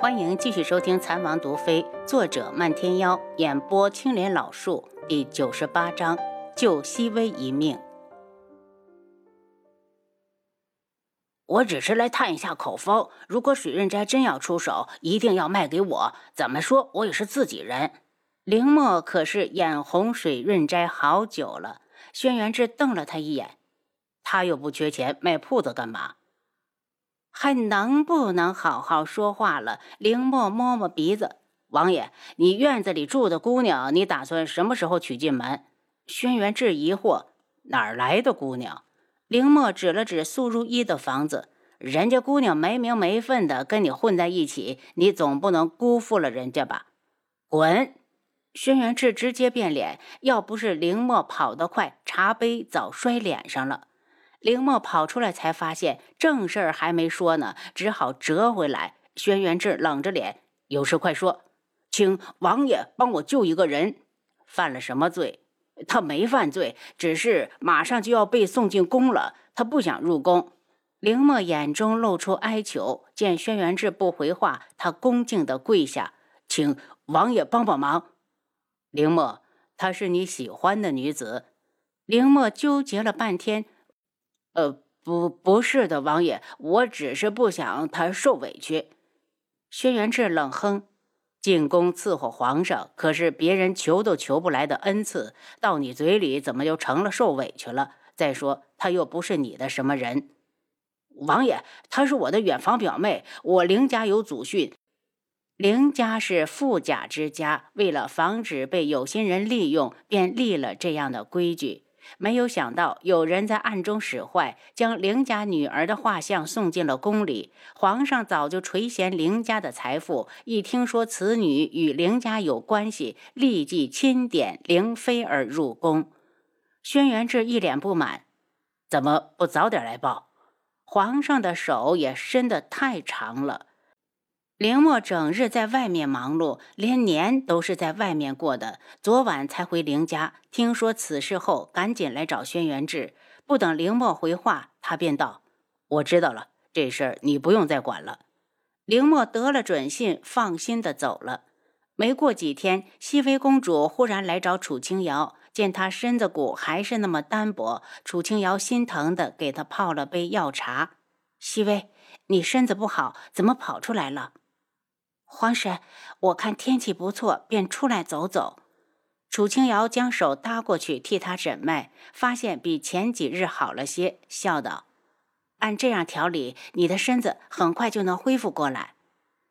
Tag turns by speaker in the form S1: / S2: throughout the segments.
S1: 欢迎继续收听《残王毒妃》，作者漫天妖，演播青莲老树，第九十八章救熹微一命。我只是来探一下口风，如果水润斋真要出手，一定要卖给我。怎么说，我也是自己人。林墨可是眼红水润斋好久了。轩辕志瞪了他一眼，他又不缺钱，卖铺子干嘛？还能不能好好说话了？林墨摸摸鼻子，王爷，你院子里住的姑娘，你打算什么时候娶进门？轩辕志疑惑，哪儿来的姑娘？林墨指了指苏如意的房子，人家姑娘没名没分的跟你混在一起，你总不能辜负了人家吧？滚！轩辕志直接变脸，要不是林墨跑得快，茶杯早摔脸上了。凌墨跑出来，才发现正事儿还没说呢，只好折回来。轩辕志冷着脸：“有事快说，请王爷帮我救一个人。犯了什么罪？他没犯罪，只是马上就要被送进宫了，他不想入宫。”凌墨眼中露出哀求，见轩辕志不回话，他恭敬地跪下：“请王爷帮帮忙。”凌墨，她是你喜欢的女子。凌墨纠结了半天。呃，不，不是的，王爷，我只是不想他受委屈。轩辕志冷哼：“进宫伺候皇上，可是别人求都求不来的恩赐，到你嘴里怎么就成了受委屈了？再说，他又不是你的什么人。”王爷，她是我的远房表妹，我凌家有祖训，凌家是富甲之家，为了防止被有心人利用，便立了这样的规矩。没有想到有人在暗中使坏，将凌家女儿的画像送进了宫里。皇上早就垂涎凌家的财富，一听说此女与凌家有关系，立即钦点凌妃儿入宫。轩辕志一脸不满：“怎么不早点来报？皇上的手也伸得太长了。”凌墨整日在外面忙碌，连年都是在外面过的。昨晚才回凌家，听说此事后，赶紧来找轩辕志。不等凌墨回话，他便道：“我知道了，这事儿你不用再管了。”凌墨得了准信，放心的走了。没过几天，熹妃公主忽然来找楚清瑶，见她身子骨还是那么单薄，楚清瑶心疼的给她泡了杯药茶。熹妃，你身子不好，怎么跑出来了？皇婶，我看天气不错，便出来走走。楚清瑶将手搭过去替他诊脉，发现比前几日好了些，笑道：“按这样调理，你的身子很快就能恢复过来。”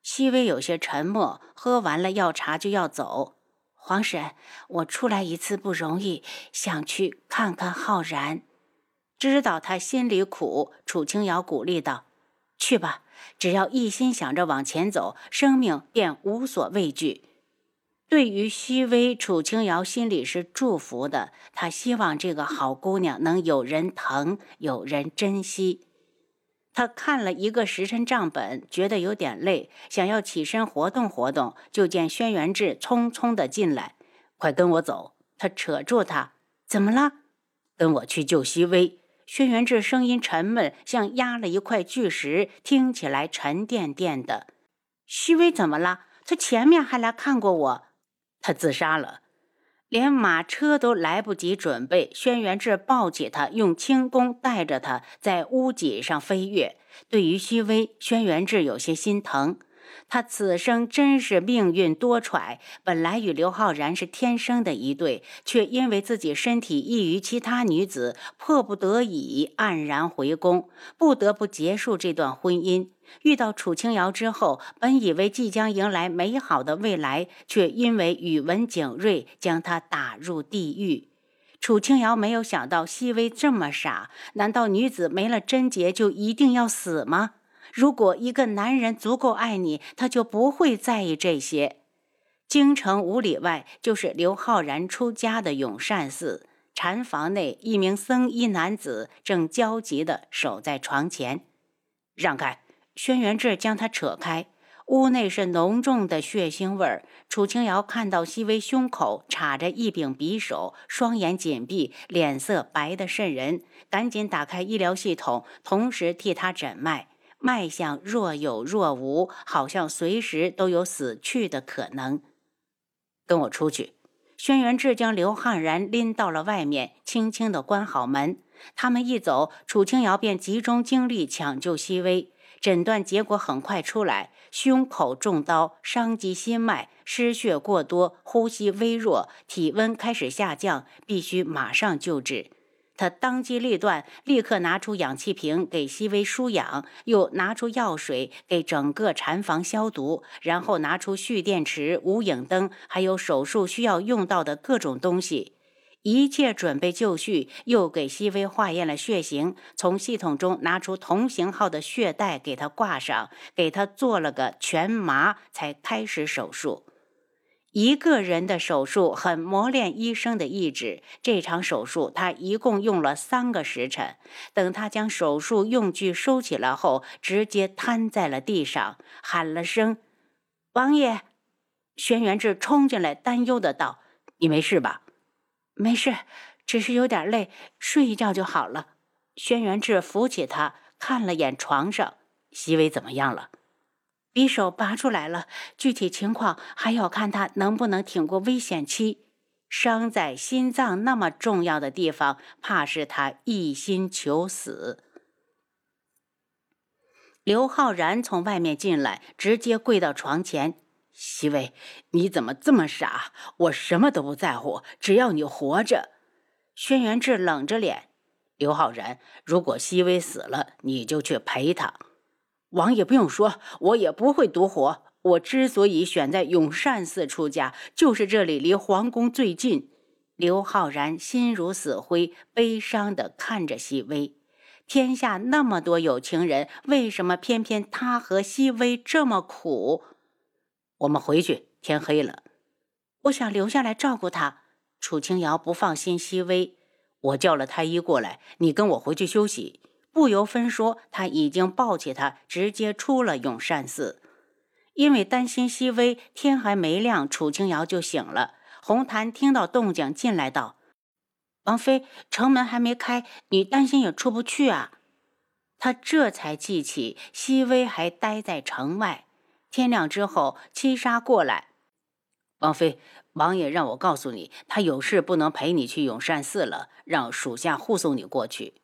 S1: 熹微有些沉默，喝完了药茶就要走。皇婶，我出来一次不容易，想去看看浩然。知道他心里苦，楚清瑶鼓励道：“去吧。”只要一心想着往前走，生命便无所畏惧。对于熹微，楚清瑶心里是祝福的。她希望这个好姑娘能有人疼，有人珍惜。她看了一个时辰账本，觉得有点累，想要起身活动活动，就见轩辕志匆匆的进来：“快跟我走！”他扯住他：“怎么了？跟我去救熹微。”轩辕志声音沉闷，像压了一块巨石，听起来沉甸甸的。虚微怎么了？他前面还来看过我。他自杀了，连马车都来不及准备。轩辕志抱起他，用轻功带着他在屋脊上飞跃。对于虚微，轩辕志有些心疼。他此生真是命运多舛，本来与刘昊然是天生的一对，却因为自己身体异于其他女子，迫不得已黯然回宫，不得不结束这段婚姻。遇到楚清瑶之后，本以为即将迎来美好的未来，却因为宇文景睿将他打入地狱。楚清瑶没有想到熹微这么傻，难道女子没了贞洁就一定要死吗？如果一个男人足够爱你，他就不会在意这些。京城五里外就是刘昊然出家的永善寺禅房内，一名僧衣男子正焦急地守在床前。让开！轩辕志将他扯开。屋内是浓重的血腥味儿。楚清瑶看到熹微胸口插着一柄匕首，双眼紧闭，脸色白得渗人，赶紧打开医疗系统，同时替他诊脉。脉象若有若无，好像随时都有死去的可能。跟我出去。轩辕志将刘汉然拎到了外面，轻轻地关好门。他们一走，楚清瑶便集中精力抢救熹微。诊断结果很快出来，胸口中刀，伤及心脉，失血过多，呼吸微弱，体温开始下降，必须马上救治。他当机立断，立刻拿出氧气瓶给熹微输氧，又拿出药水给整个禅房消毒，然后拿出蓄电池、无影灯，还有手术需要用到的各种东西，一切准备就绪。又给熹微化验了血型，从系统中拿出同型号的血袋给他挂上，给他做了个全麻，才开始手术。一个人的手术很磨练医生的意志。这场手术他一共用了三个时辰。等他将手术用具收起来后，直接瘫在了地上，喊了声“王爷”。轩辕志冲进来，担忧的道：“你没事吧？”“没事，只是有点累，睡一觉就好了。”轩辕志扶起他，看了眼床上，熹微怎么样了？匕首拔出来了，具体情况还要看他能不能挺过危险期。伤在心脏那么重要的地方，怕是他一心求死。刘浩然从外面进来，直接跪到床前：“熹微，你怎么这么傻？我什么都不在乎，只要你活着。”轩辕志冷着脸：“刘浩然，如果熹微死了，你就去陪他。”王爷不用说，我也不会独活。我之所以选在永善寺出家，就是这里离皇宫最近。刘浩然心如死灰，悲伤地看着熹微。天下那么多有情人，为什么偏偏他和熹微这么苦？我们回去，天黑了。我想留下来照顾他。楚清瑶不放心熹微，我叫了太医过来，你跟我回去休息。不由分说，他已经抱起他，直接出了永善寺。因为担心熹微，天还没亮，楚清瑶就醒了。红檀听到动静进来道：“王妃，城门还没开，你担心也出不去啊。”他这才记起熹微还待在城外。天亮之后，七杀过来：“王妃，王爷让我告诉你，他有事不能陪你去永善寺了，让属下护送你过去。”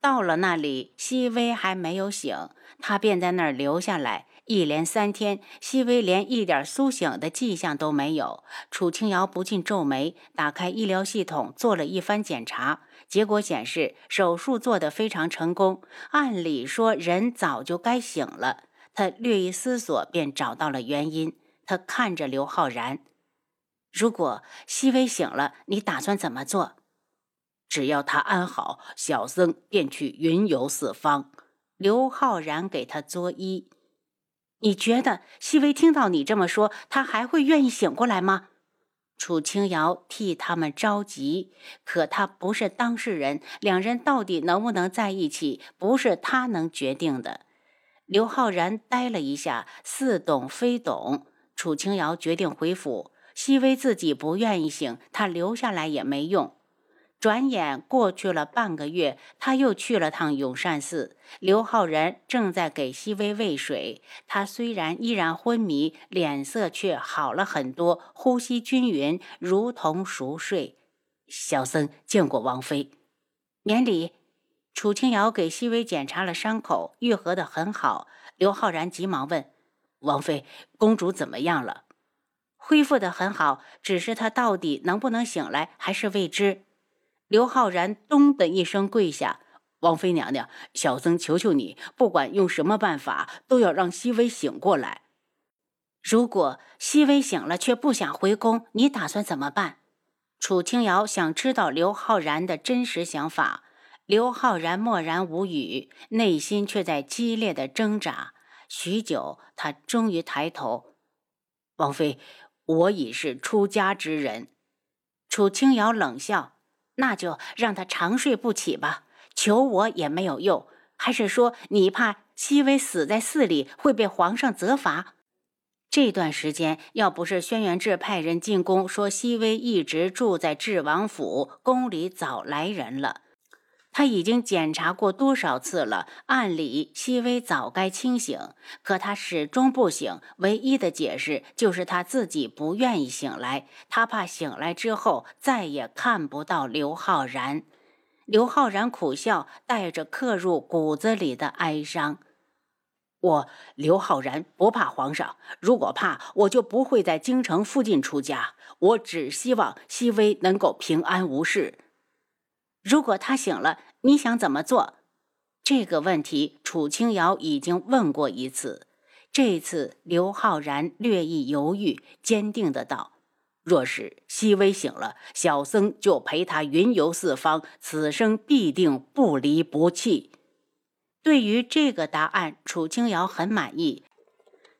S1: 到了那里，熹微还没有醒，他便在那儿留下来。一连三天，熹微连一点苏醒的迹象都没有。楚清瑶不禁皱眉，打开医疗系统做了一番检查，结果显示手术做得非常成功。按理说人早就该醒了。他略一思索，便找到了原因。他看着刘浩然：“如果熹微醒了，你打算怎么做？”只要他安好，小僧便去云游四方。刘浩然给他作揖。你觉得熹微听到你这么说，他还会愿意醒过来吗？楚清瑶替他们着急，可他不是当事人，两人到底能不能在一起，不是他能决定的。刘浩然呆了一下，似懂非懂。楚清瑶决定回府。熹微自己不愿意醒，他留下来也没用。转眼过去了半个月，他又去了趟永善寺。刘浩然正在给熹微喂水，他虽然依然昏迷，脸色却好了很多，呼吸均匀，如同熟睡。小僧见过王妃，免礼。楚清瑶给熹微检查了伤口，愈合得很好。刘浩然急忙问：“王妃，公主怎么样了？”恢复得很好，只是她到底能不能醒来，还是未知。刘浩然咚的一声跪下：“王妃娘娘，小僧求求你，不管用什么办法，都要让熹微醒过来。如果熹微醒了却不想回宫，你打算怎么办？”楚清瑶想知道刘浩然的真实想法。刘浩然默然无语，内心却在激烈的挣扎。许久，他终于抬头：“王妃，我已是出家之人。”楚清瑶冷笑。那就让他长睡不起吧，求我也没有用。还是说你怕熹微死在寺里会被皇上责罚？这段时间要不是轩辕志派人进宫说熹微一直住在智王府，宫里早来人了。他已经检查过多少次了？按理熹微早该清醒，可他始终不醒。唯一的解释就是他自己不愿意醒来，他怕醒来之后再也看不到刘昊然。刘昊然苦笑，带着刻入骨子里的哀伤。我刘昊然不怕皇上，如果怕，我就不会在京城附近出家。我只希望熹微能够平安无事。如果他醒了，你想怎么做？这个问题楚清瑶已经问过一次。这次刘昊然略一犹豫，坚定的道：“若是熹微醒了，小僧就陪他云游四方，此生必定不离不弃。”对于这个答案，楚清瑶很满意。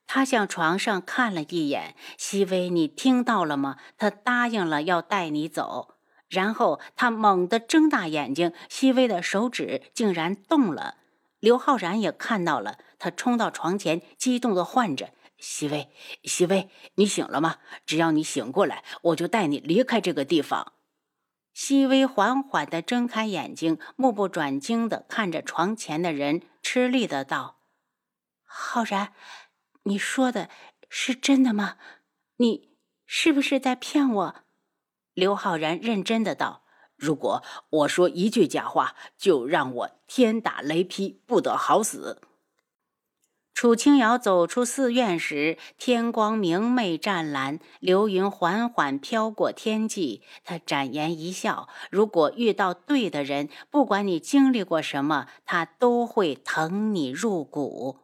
S1: 他向床上看了一眼，熹微，你听到了吗？他答应了要带你走。然后他猛地睁大眼睛，细微的手指竟然动了。刘浩然也看到了，他冲到床前，激动地唤着：“熹微，熹微，你醒了吗？只要你醒过来，我就带你离开这个地方。”熹微缓缓地睁开眼睛，目不转睛地看着床前的人，吃力的道：“浩然，你说的是真的吗？你是不是在骗我？”刘昊然认真的道：“如果我说一句假话，就让我天打雷劈，不得好死。”楚清瑶走出寺院时，天光明媚湛蓝，流云缓缓飘过天际。他展颜一笑：“如果遇到对的人，不管你经历过什么，他都会疼你入骨。”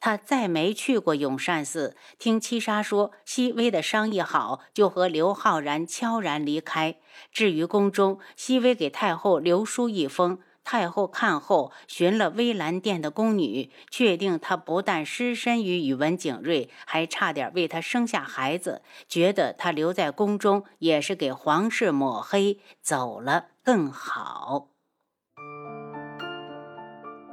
S1: 他再没去过永善寺，听七杀说，熹微的商议好，就和刘昊然悄然离开。至于宫中，熹微给太后留书一封，太后看后，寻了微澜殿的宫女，确定她不但失身于宇文景睿，还差点为他生下孩子，觉得他留在宫中也是给皇室抹黑，走了更好。